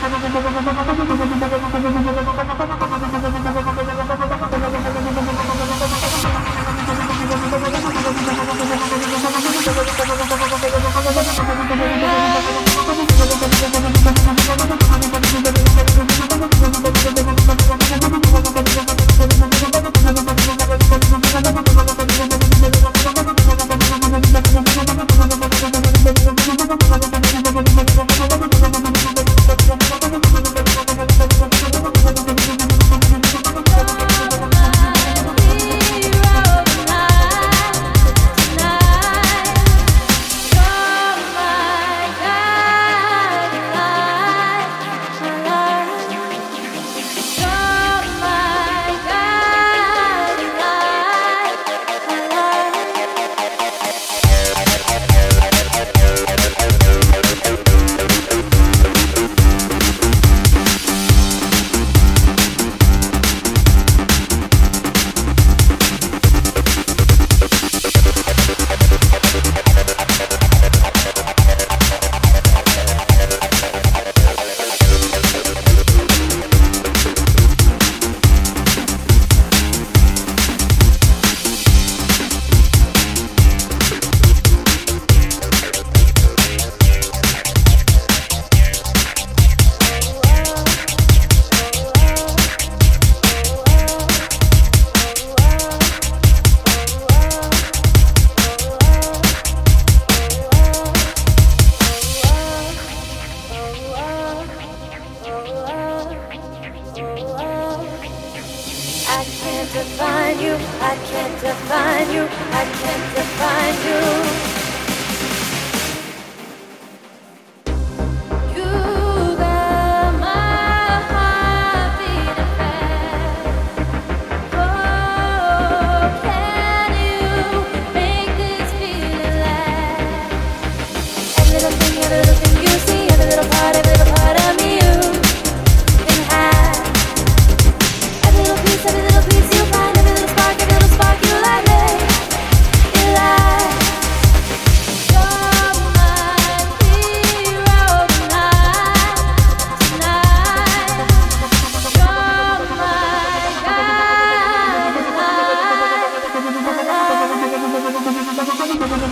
Thank you. I can't define you, I can't define you, I can't define you.